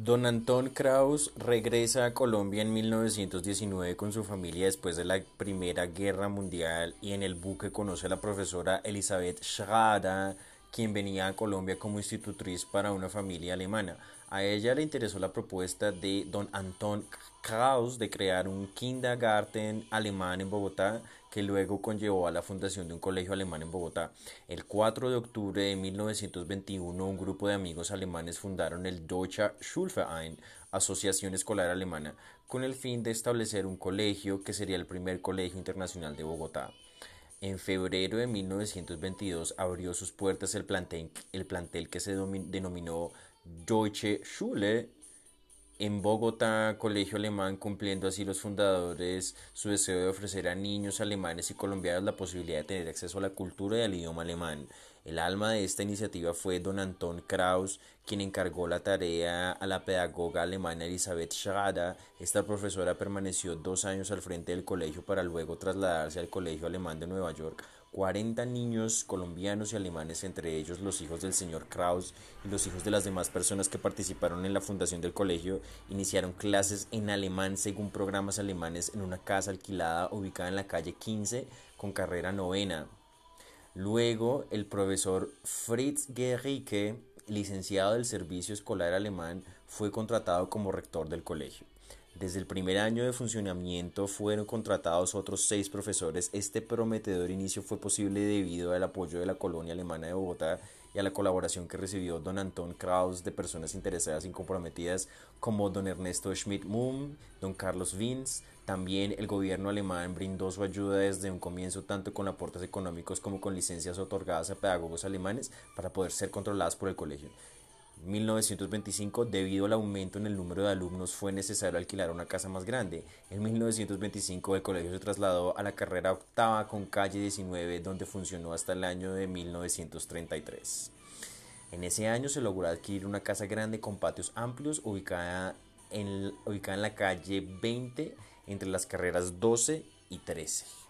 Don Antón Kraus regresa a Colombia en 1919 con su familia después de la Primera Guerra Mundial y en el buque conoce a la profesora Elizabeth Schrader, quien venía a Colombia como institutriz para una familia alemana. A ella le interesó la propuesta de don Anton Kraus de crear un kindergarten alemán en Bogotá, que luego conllevó a la fundación de un colegio alemán en Bogotá. El 4 de octubre de 1921, un grupo de amigos alemanes fundaron el Deutsche Schulverein, Asociación Escolar Alemana, con el fin de establecer un colegio que sería el primer colegio internacional de Bogotá. En febrero de 1922 abrió sus puertas el plantel, el plantel que se denominó Deutsche Schule en Bogotá, colegio alemán, cumpliendo así los fundadores su deseo de ofrecer a niños alemanes y colombianos la posibilidad de tener acceso a la cultura y al idioma alemán. El alma de esta iniciativa fue don Anton Kraus, quien encargó la tarea a la pedagoga alemana Elisabeth Schrader. Esta profesora permaneció dos años al frente del colegio para luego trasladarse al Colegio Alemán de Nueva York, 40 niños colombianos y alemanes, entre ellos los hijos del señor Kraus y los hijos de las demás personas que participaron en la fundación del colegio, iniciaron clases en alemán según programas alemanes en una casa alquilada ubicada en la calle 15 con carrera novena. Luego, el profesor Fritz Gericke, licenciado del Servicio Escolar Alemán, fue contratado como rector del colegio. Desde el primer año de funcionamiento fueron contratados otros seis profesores. Este prometedor inicio fue posible debido al apoyo de la colonia alemana de Bogotá y a la colaboración que recibió don Anton Kraus de personas interesadas y comprometidas como don Ernesto Schmidt-Mumm, don Carlos Vinz. También el gobierno alemán brindó su ayuda desde un comienzo tanto con aportes económicos como con licencias otorgadas a pedagogos alemanes para poder ser controladas por el colegio. 1925, debido al aumento en el número de alumnos, fue necesario alquilar una casa más grande. En 1925, el colegio se trasladó a la carrera octava con calle 19, donde funcionó hasta el año de 1933. En ese año se logró adquirir una casa grande con patios amplios ubicada en, ubicada en la calle 20 entre las carreras 12 y 13.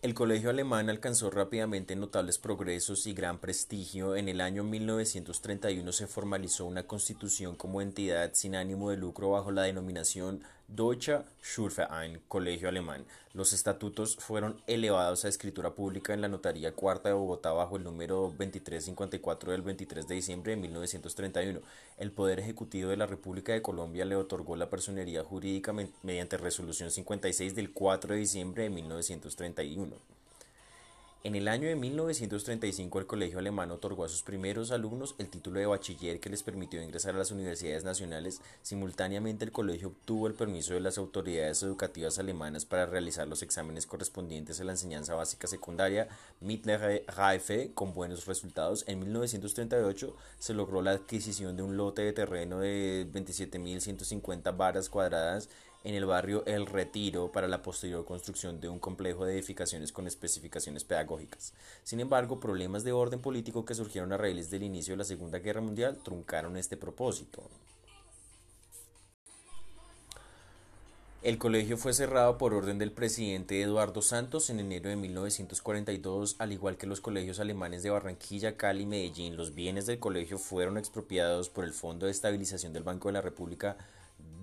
El colegio alemán alcanzó rápidamente notables progresos y gran prestigio. En el año 1931 se formalizó una constitución como entidad sin ánimo de lucro bajo la denominación Deutscher Schulverein, Colegio Alemán. Los estatutos fueron elevados a escritura pública en la Notaría Cuarta de Bogotá bajo el número 2354 del 23 de diciembre de 1931. El Poder Ejecutivo de la República de Colombia le otorgó la personería jurídica mediante resolución 56 del 4 de diciembre de 1931. En el año de 1935 el Colegio Alemán otorgó a sus primeros alumnos el título de bachiller que les permitió ingresar a las universidades nacionales. Simultáneamente el colegio obtuvo el permiso de las autoridades educativas alemanas para realizar los exámenes correspondientes a la enseñanza básica secundaria Mittlere Reife con buenos resultados. En 1938 se logró la adquisición de un lote de terreno de 27.150 varas cuadradas en el barrio El Retiro para la posterior construcción de un complejo de edificaciones con especificaciones pedagógicas. Sin embargo, problemas de orden político que surgieron a raíz del inicio de la Segunda Guerra Mundial truncaron este propósito. El colegio fue cerrado por orden del presidente Eduardo Santos en enero de 1942, al igual que los colegios alemanes de Barranquilla, Cali y Medellín. Los bienes del colegio fueron expropiados por el Fondo de Estabilización del Banco de la República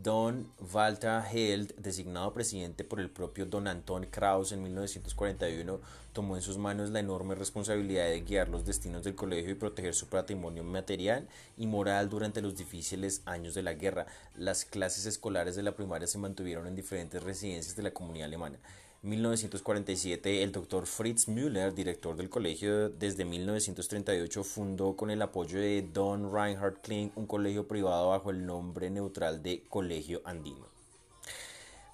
Don Walter Held, designado presidente por el propio Don Anton Kraus en 1941, tomó en sus manos la enorme responsabilidad de guiar los destinos del colegio y proteger su patrimonio material y moral durante los difíciles años de la guerra. Las clases escolares de la primaria se mantuvieron en diferentes residencias de la comunidad alemana. 1947, el doctor Fritz Müller, director del colegio desde 1938, fundó con el apoyo de Don Reinhard Kling un colegio privado bajo el nombre neutral de Colegio Andino.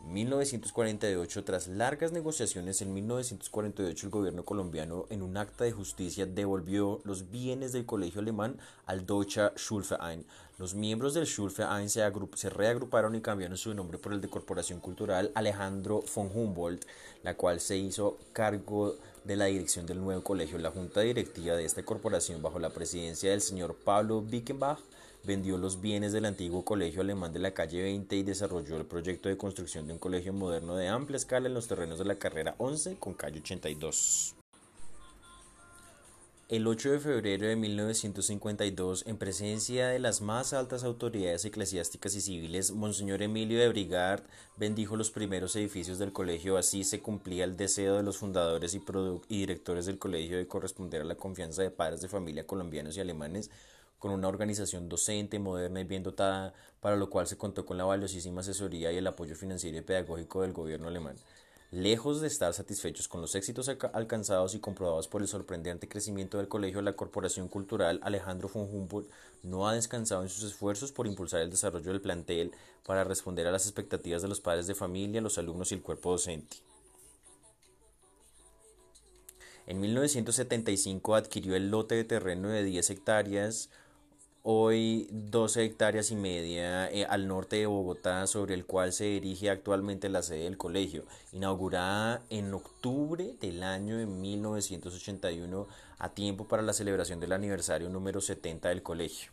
1948, tras largas negociaciones, en 1948 el gobierno colombiano, en un acta de justicia, devolvió los bienes del colegio alemán al Deutscher Schulverein. Los miembros del Schulverein se, se reagruparon y cambiaron su nombre por el de Corporación Cultural Alejandro von Humboldt, la cual se hizo cargo de la dirección del nuevo colegio. La junta directiva de esta corporación, bajo la presidencia del señor Pablo Bickenbach, vendió los bienes del antiguo colegio alemán de la calle 20 y desarrolló el proyecto de construcción de un colegio moderno de amplia escala en los terrenos de la carrera 11 con calle 82. El 8 de febrero de 1952, en presencia de las más altas autoridades eclesiásticas y civiles, Monseñor Emilio de Brigard bendijo los primeros edificios del colegio. Así se cumplía el deseo de los fundadores y, y directores del colegio de corresponder a la confianza de padres de familia colombianos y alemanes con una organización docente, moderna y bien dotada, para lo cual se contó con la valiosísima asesoría y el apoyo financiero y pedagógico del gobierno alemán. Lejos de estar satisfechos con los éxitos alcanzados y comprobados por el sorprendente crecimiento del colegio, la Corporación Cultural Alejandro von Humboldt no ha descansado en sus esfuerzos por impulsar el desarrollo del plantel para responder a las expectativas de los padres de familia, los alumnos y el cuerpo docente. En 1975 adquirió el lote de terreno de 10 hectáreas hoy 12 hectáreas y media eh, al norte de Bogotá, sobre el cual se dirige actualmente la sede del colegio, inaugurada en octubre del año de 1981 a tiempo para la celebración del aniversario número 70 del colegio.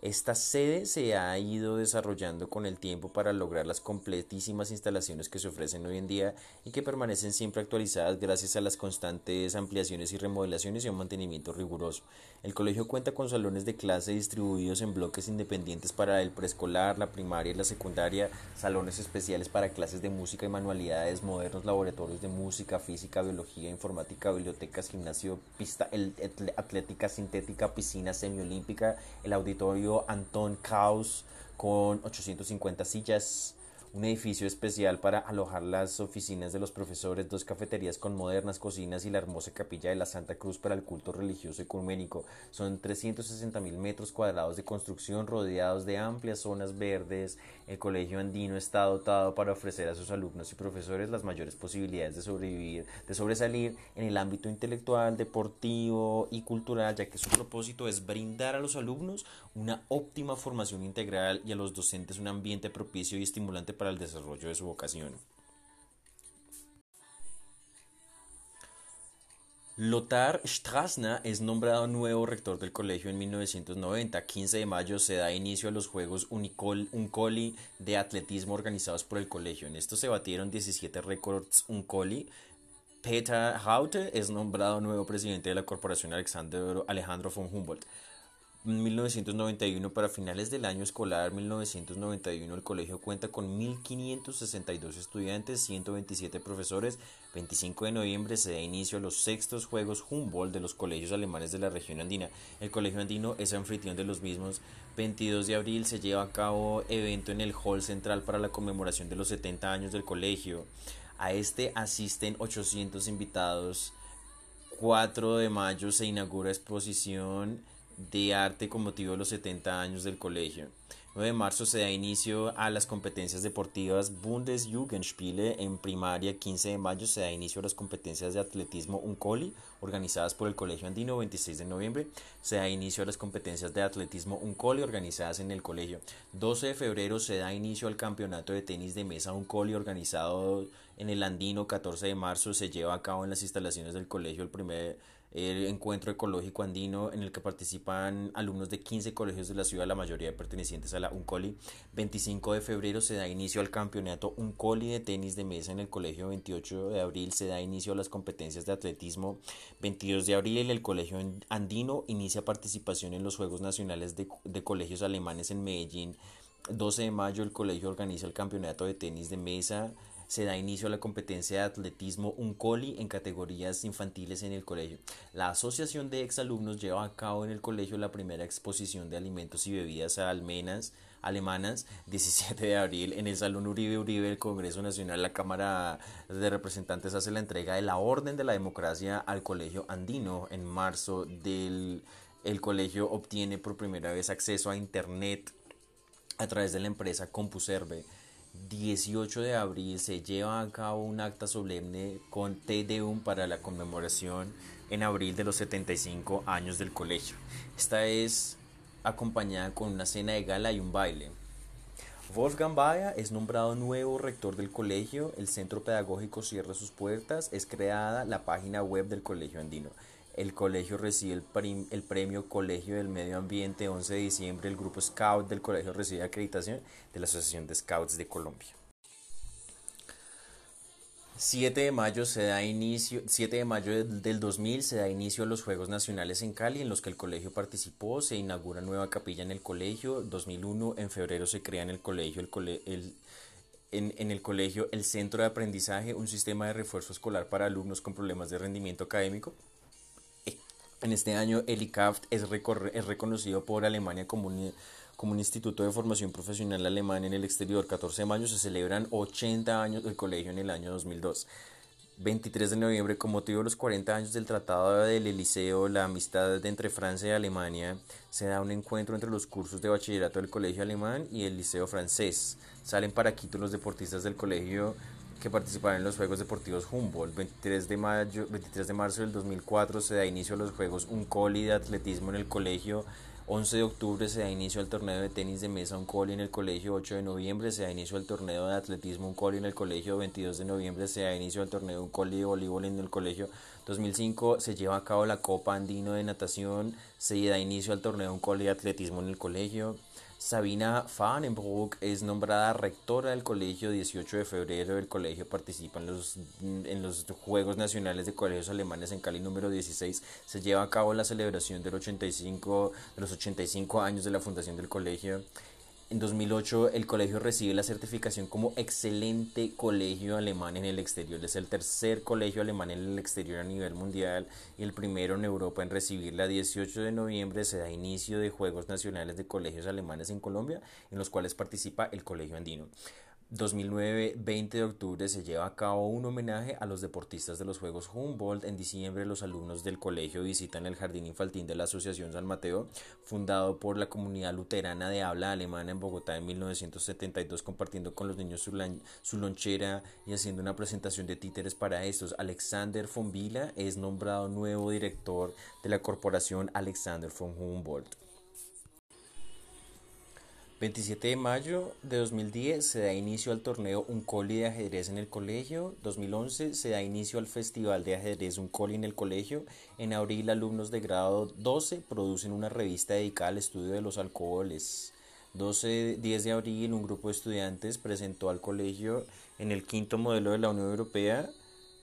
Esta sede se ha ido desarrollando con el tiempo para lograr las completísimas instalaciones que se ofrecen hoy en día y que permanecen siempre actualizadas gracias a las constantes ampliaciones y remodelaciones y un mantenimiento riguroso. El colegio cuenta con salones de clase distribuidos en bloques independientes para el preescolar, la primaria y la secundaria, salones especiales para clases de música y manualidades, modernos laboratorios de música, física, biología, informática, bibliotecas, gimnasio, pista atlética sintética, piscina semiolímpica, el auditorio Anton Kraus con 850 sillas, un edificio especial para alojar las oficinas de los profesores, dos cafeterías con modernas cocinas y la hermosa capilla de la Santa Cruz para el culto religioso ecuménico. Son 360 mil metros cuadrados de construcción rodeados de amplias zonas verdes. El colegio andino está dotado para ofrecer a sus alumnos y profesores las mayores posibilidades de sobrevivir, de sobresalir en el ámbito intelectual, deportivo y cultural, ya que su propósito es brindar a los alumnos una óptima formación integral y a los docentes un ambiente propicio y estimulante para el desarrollo de su vocación. Lothar Strassner es nombrado nuevo rector del colegio en 1990. 15 de mayo se da inicio a los Juegos Uncoli de atletismo organizados por el colegio. En esto se batieron 17 récords Uncoli. Peter Haute es nombrado nuevo presidente de la Corporación Alexander Alejandro von Humboldt. 1991 para finales del año escolar 1991 el colegio cuenta con 1562 estudiantes, 127 profesores. 25 de noviembre se da inicio a los sextos Juegos Humboldt de los colegios alemanes de la región andina. El colegio andino es anfitrión de los mismos. 22 de abril se lleva a cabo evento en el hall central para la conmemoración de los 70 años del colegio. A este asisten 800 invitados. 4 de mayo se inaugura exposición de arte con motivo de los 70 años del colegio. 9 de marzo se da inicio a las competencias deportivas Bundesjugendspiele en primaria. 15 de mayo se da inicio a las competencias de atletismo Uncoli organizadas por el Colegio Andino. 26 de noviembre se da inicio a las competencias de atletismo Uncoli organizadas en el colegio. 12 de febrero se da inicio al campeonato de tenis de mesa Uncoli organizado en el Andino. 14 de marzo se lleva a cabo en las instalaciones del colegio el primer el encuentro ecológico andino en el que participan alumnos de 15 colegios de la ciudad, la mayoría pertenecientes a la UNCOLI. 25 de febrero se da inicio al campeonato UNCOLI de tenis de mesa en el colegio. 28 de abril se da inicio a las competencias de atletismo. 22 de abril el colegio andino inicia participación en los Juegos Nacionales de, de Colegios Alemanes en Medellín. 12 de mayo el colegio organiza el campeonato de tenis de mesa se da inicio a la competencia de atletismo Uncoli en categorías infantiles en el colegio. La Asociación de Exalumnos lleva a cabo en el colegio la primera exposición de alimentos y bebidas almenas alemanas, 17 de abril, en el Salón Uribe Uribe del Congreso Nacional, la Cámara de Representantes hace la entrega de la Orden de la Democracia al Colegio Andino. En marzo del el colegio obtiene por primera vez acceso a Internet a través de la empresa CompuServe 18 de abril se lleva a cabo un acta solemne con Te Deum para la conmemoración en abril de los 75 años del colegio. Esta es acompañada con una cena de gala y un baile. Wolfgang Bayer es nombrado nuevo rector del colegio, el centro pedagógico cierra sus puertas, es creada la página web del colegio andino. El colegio recibe el, premio Colegio del Medio Ambiente 11 de diciembre. El grupo Scout del colegio recibe acreditación de la Asociación de Scouts de Colombia. 7 de mayo se da inicio, 7 de mayo del 2000 se da inicio a los Juegos Nacionales en Cali, en los que el colegio participó, se inaugura nueva capilla en el colegio, 2001 en febrero se crea en el colegio el, el en, en, el colegio el Centro de Aprendizaje, un sistema de refuerzo escolar para alumnos con problemas de rendimiento académico. En este año el ICAFT es, es reconocido por Alemania como un, como un instituto de formación profesional alemán en el exterior. 14 de mayo se celebran 80 años del colegio en el año 2002. 23 de noviembre, con motivo de los 40 años del Tratado del Eliseo, la amistad entre Francia y Alemania, se da un encuentro entre los cursos de bachillerato del Colegio Alemán y el Liceo Francés. Salen para Quito los deportistas del colegio que participarán en los Juegos Deportivos Humboldt. 23 de, mayo, 23 de marzo del 2004 se da inicio a los Juegos Uncoli de atletismo en el colegio. 11 de octubre se da inicio al torneo de tenis de mesa Uncoli en el colegio, 8 de noviembre se da inicio al torneo de atletismo Uncoli en el colegio, 22 de noviembre se da inicio al torneo Uncoli de voleibol en el colegio, 2005 se lleva a cabo la Copa Andino de Natación, se da inicio al torneo Uncoli de atletismo en el colegio, Sabina Fahrenbruck es nombrada rectora del colegio 18 de febrero. El colegio participa en los, en los Juegos Nacionales de Colegios Alemanes en Cali número 16. Se lleva a cabo la celebración del 85, de los 85 años de la fundación del colegio. En 2008 el colegio recibe la certificación como excelente colegio alemán en el exterior. Es el tercer colegio alemán en el exterior a nivel mundial y el primero en Europa en recibirla. 18 de noviembre se da inicio de Juegos Nacionales de Colegios Alemanes en Colombia, en los cuales participa el Colegio Andino. 2009, 20 de octubre, se lleva a cabo un homenaje a los deportistas de los Juegos Humboldt. En diciembre, los alumnos del colegio visitan el Jardín Infantil de la Asociación San Mateo, fundado por la comunidad luterana de habla alemana en Bogotá en 1972, compartiendo con los niños su, lonchera y haciendo una presentación de títeres para estos. Alexander von Vila es nombrado nuevo director de la corporación Alexander von Humboldt. 27 de mayo de 2010 se da inicio al torneo Un Coli de ajedrez en el colegio. 2011 se da inicio al festival de ajedrez Un Coli en el colegio. En abril alumnos de grado 12 producen una revista dedicada al estudio de los alcoholes. 12, 10 de abril un grupo de estudiantes presentó al colegio en el quinto modelo de la Unión Europea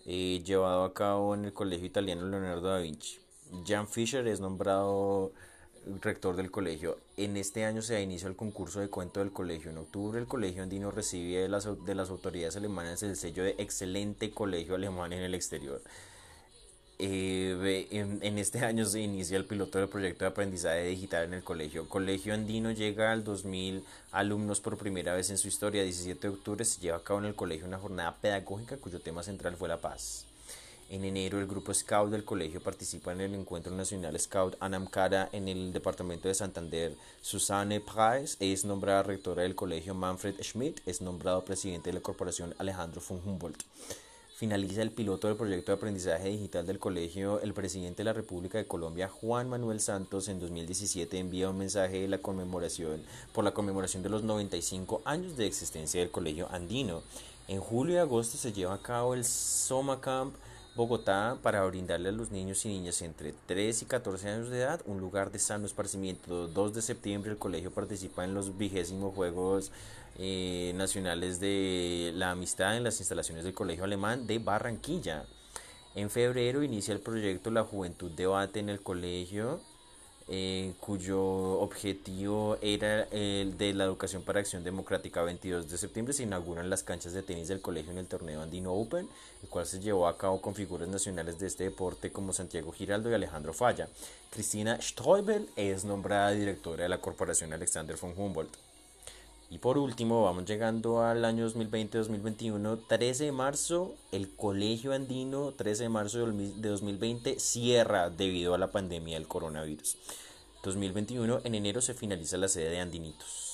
eh, llevado a cabo en el colegio italiano Leonardo da Vinci. Jan Fischer es nombrado rector del colegio. En este año se da inicio el concurso de cuento del colegio. En octubre el colegio andino recibe de las, de las autoridades alemanas el sello de excelente colegio alemán en el exterior. Eh, en, este año se inicia el piloto del proyecto de aprendizaje digital en el colegio. Colegio Andino llega al 2000 alumnos por primera vez en su historia. 17 de octubre se lleva a cabo en el colegio una jornada pedagógica cuyo tema central fue la paz. En enero el grupo Scout del colegio participa en el Encuentro Nacional Scout Anamcara en el departamento de Santander. Susanne Price es nombrada rectora del colegio Manfred Schmidt, es nombrado presidente de la corporación Alejandro von Humboldt. Finaliza el piloto del proyecto de aprendizaje digital del colegio. El presidente de la República de Colombia, Juan Manuel Santos, en 2017 envía un mensaje de la conmemoración por la conmemoración de los 95 años de existencia del colegio andino. En julio y agosto se lleva a cabo el Soma Camp Bogotá para brindarle a los niños y niñas entre 3 y 14 años de edad un lugar de sano esparcimiento. 2 de septiembre el colegio participa en los vigésimos Juegos eh, Nacionales de la Amistad en las instalaciones del Colegio Alemán de Barranquilla. En febrero inicia el proyecto La Juventud Debate en el colegio eh, cuyo objetivo era el de la educación para acción democrática. 22 de septiembre se inauguran las canchas de tenis del colegio en el torneo Andino Open, el cual se llevó a cabo con figuras nacionales de este deporte como Santiago Giraldo y Alejandro Falla. Cristina Stoibel es nombrada directora de la corporación Alexander von Humboldt. Y por último, vamos llegando al año 2020-2021, 13 de marzo, el Colegio Andino, 13 de marzo de 2020, cierra debido a la pandemia del coronavirus. 2021, en enero se finaliza la sede de Andinitos.